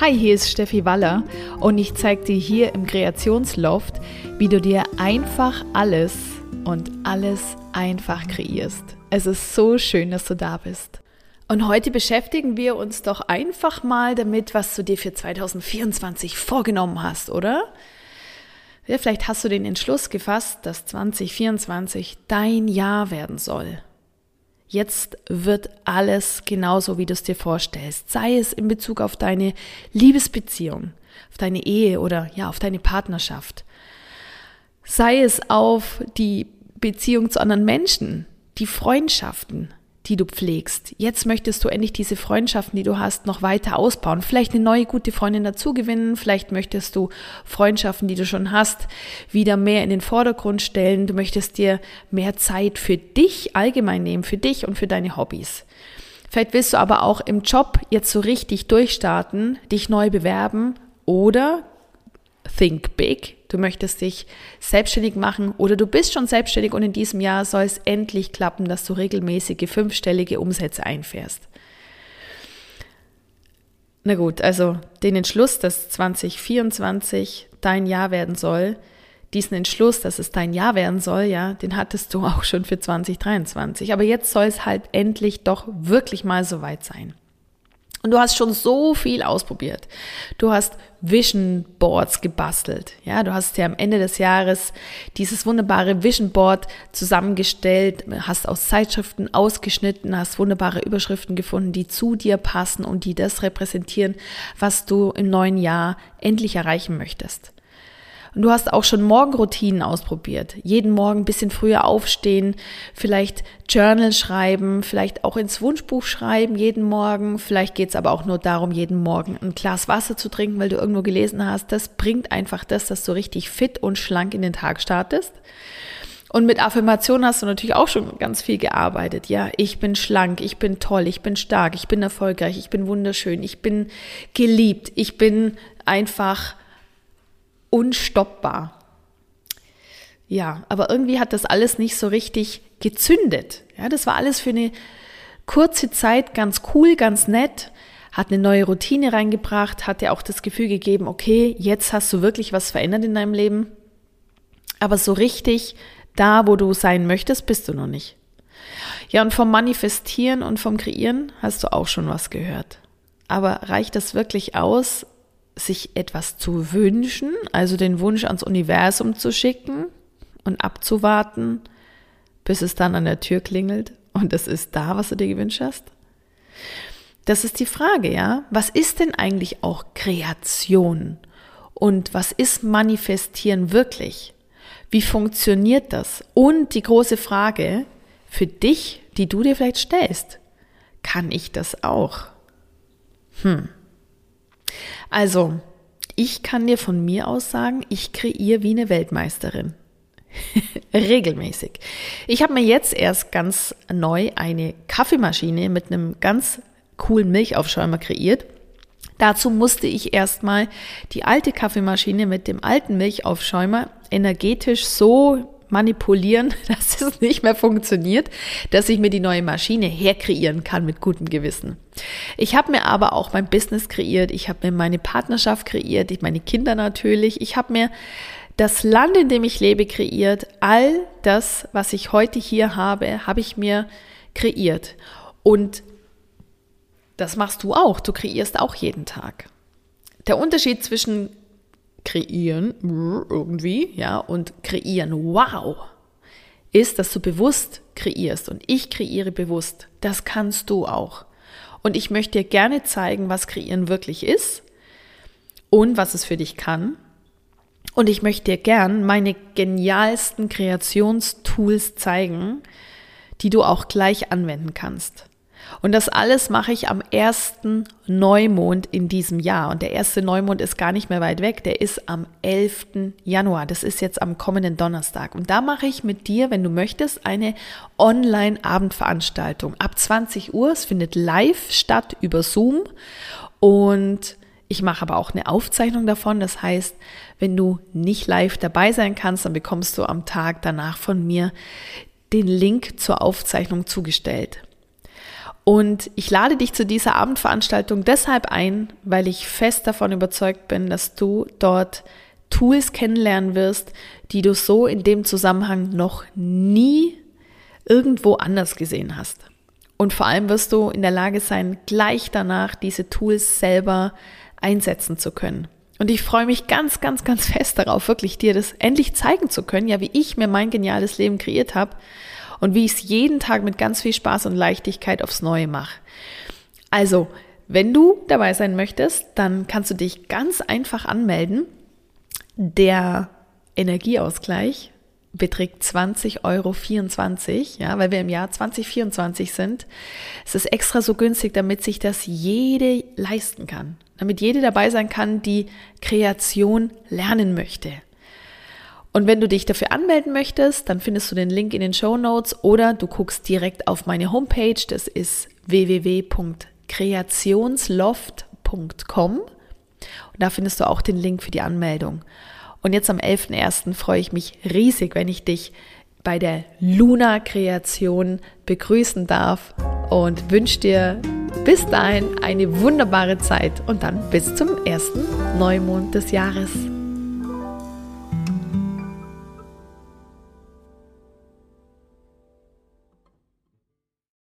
Hi, hier ist Steffi Waller und ich zeige dir hier im Kreationsloft, wie du dir einfach alles und alles einfach kreierst. Es ist so schön, dass du da bist. Und heute beschäftigen wir uns doch einfach mal damit, was du dir für 2024 vorgenommen hast, oder? Ja, vielleicht hast du den Entschluss gefasst, dass 2024 dein Jahr werden soll. Jetzt wird alles genauso, wie du es dir vorstellst. Sei es in Bezug auf deine Liebesbeziehung, auf deine Ehe oder ja, auf deine Partnerschaft. Sei es auf die Beziehung zu anderen Menschen, die Freundschaften, die du pflegst. Jetzt möchtest du endlich diese Freundschaften, die du hast, noch weiter ausbauen. Vielleicht eine neue gute Freundin dazugewinnen. Vielleicht möchtest du Freundschaften, die du schon hast, wieder mehr in den Vordergrund stellen. Du möchtest dir mehr Zeit für dich allgemein nehmen, für dich und für deine Hobbys. Vielleicht willst du aber auch im Job jetzt so richtig durchstarten, dich neu bewerben oder think big. Du möchtest dich selbstständig machen oder du bist schon selbstständig und in diesem Jahr soll es endlich klappen, dass du regelmäßige fünfstellige Umsätze einfährst. Na gut, also den Entschluss, dass 2024 dein Jahr werden soll, diesen Entschluss, dass es dein Jahr werden soll, ja, den hattest du auch schon für 2023. Aber jetzt soll es halt endlich doch wirklich mal so weit sein. Und du hast schon so viel ausprobiert. Du hast Vision Boards gebastelt. Ja, du hast ja am Ende des Jahres dieses wunderbare Vision Board zusammengestellt, hast aus Zeitschriften ausgeschnitten, hast wunderbare Überschriften gefunden, die zu dir passen und die das repräsentieren, was du im neuen Jahr endlich erreichen möchtest. Und du hast auch schon Morgenroutinen ausprobiert. Jeden Morgen ein bisschen früher aufstehen, vielleicht Journal schreiben, vielleicht auch ins Wunschbuch schreiben jeden Morgen. Vielleicht geht es aber auch nur darum, jeden Morgen ein Glas Wasser zu trinken, weil du irgendwo gelesen hast. Das bringt einfach das, dass du richtig fit und schlank in den Tag startest. Und mit Affirmationen hast du natürlich auch schon ganz viel gearbeitet. Ja, ich bin schlank, ich bin toll, ich bin stark, ich bin erfolgreich, ich bin wunderschön, ich bin geliebt, ich bin einfach unstoppbar. Ja, aber irgendwie hat das alles nicht so richtig gezündet. Ja, das war alles für eine kurze Zeit ganz cool, ganz nett, hat eine neue Routine reingebracht, hat dir auch das Gefühl gegeben, okay, jetzt hast du wirklich was verändert in deinem Leben. Aber so richtig da, wo du sein möchtest, bist du noch nicht. Ja, und vom Manifestieren und vom Kreieren hast du auch schon was gehört. Aber reicht das wirklich aus, sich etwas zu wünschen, also den Wunsch ans Universum zu schicken und abzuwarten, bis es dann an der Tür klingelt und es ist da, was du dir gewünscht hast? Das ist die Frage, ja? Was ist denn eigentlich auch Kreation? Und was ist Manifestieren wirklich? Wie funktioniert das? Und die große Frage für dich, die du dir vielleicht stellst, kann ich das auch? Hm. Also, ich kann dir von mir aus sagen, ich kreiere wie eine Weltmeisterin. Regelmäßig. Ich habe mir jetzt erst ganz neu eine Kaffeemaschine mit einem ganz coolen Milchaufschäumer kreiert. Dazu musste ich erstmal die alte Kaffeemaschine mit dem alten Milchaufschäumer energetisch so manipulieren, es nicht mehr funktioniert, dass ich mir die neue Maschine herkreieren kann mit gutem Gewissen. Ich habe mir aber auch mein Business kreiert, ich habe mir meine Partnerschaft kreiert, ich meine Kinder natürlich, ich habe mir das Land, in dem ich lebe, kreiert. All das, was ich heute hier habe, habe ich mir kreiert. Und das machst du auch. Du kreierst auch jeden Tag. Der Unterschied zwischen kreieren, irgendwie, ja, und kreieren, wow, ist, dass du bewusst kreierst und ich kreiere bewusst. Das kannst du auch. Und ich möchte dir gerne zeigen, was kreieren wirklich ist und was es für dich kann. Und ich möchte dir gern meine genialsten Kreationstools zeigen, die du auch gleich anwenden kannst. Und das alles mache ich am ersten Neumond in diesem Jahr. Und der erste Neumond ist gar nicht mehr weit weg. Der ist am 11. Januar. Das ist jetzt am kommenden Donnerstag. Und da mache ich mit dir, wenn du möchtest, eine Online-Abendveranstaltung. Ab 20 Uhr. Es findet live statt über Zoom. Und ich mache aber auch eine Aufzeichnung davon. Das heißt, wenn du nicht live dabei sein kannst, dann bekommst du am Tag danach von mir den Link zur Aufzeichnung zugestellt. Und ich lade dich zu dieser Abendveranstaltung deshalb ein, weil ich fest davon überzeugt bin, dass du dort Tools kennenlernen wirst, die du so in dem Zusammenhang noch nie irgendwo anders gesehen hast. Und vor allem wirst du in der Lage sein, gleich danach diese Tools selber einsetzen zu können. Und ich freue mich ganz, ganz, ganz fest darauf, wirklich dir das endlich zeigen zu können, ja, wie ich mir mein geniales Leben kreiert habe und wie ich es jeden Tag mit ganz viel Spaß und Leichtigkeit aufs Neue mache. Also, wenn du dabei sein möchtest, dann kannst du dich ganz einfach anmelden. Der Energieausgleich beträgt 20,24 Euro, ja, weil wir im Jahr 2024 sind. Es ist extra so günstig, damit sich das jede leisten kann. Damit jede dabei sein kann, die Kreation lernen möchte. Und wenn du dich dafür anmelden möchtest, dann findest du den Link in den Show Notes oder du guckst direkt auf meine Homepage. Das ist www.kreationsloft.com. Und da findest du auch den Link für die Anmeldung. Und jetzt am 11.01. freue ich mich riesig, wenn ich dich bei der Luna-Kreation begrüßen darf und wünsche dir bis dahin eine wunderbare Zeit und dann bis zum ersten Neumond des Jahres.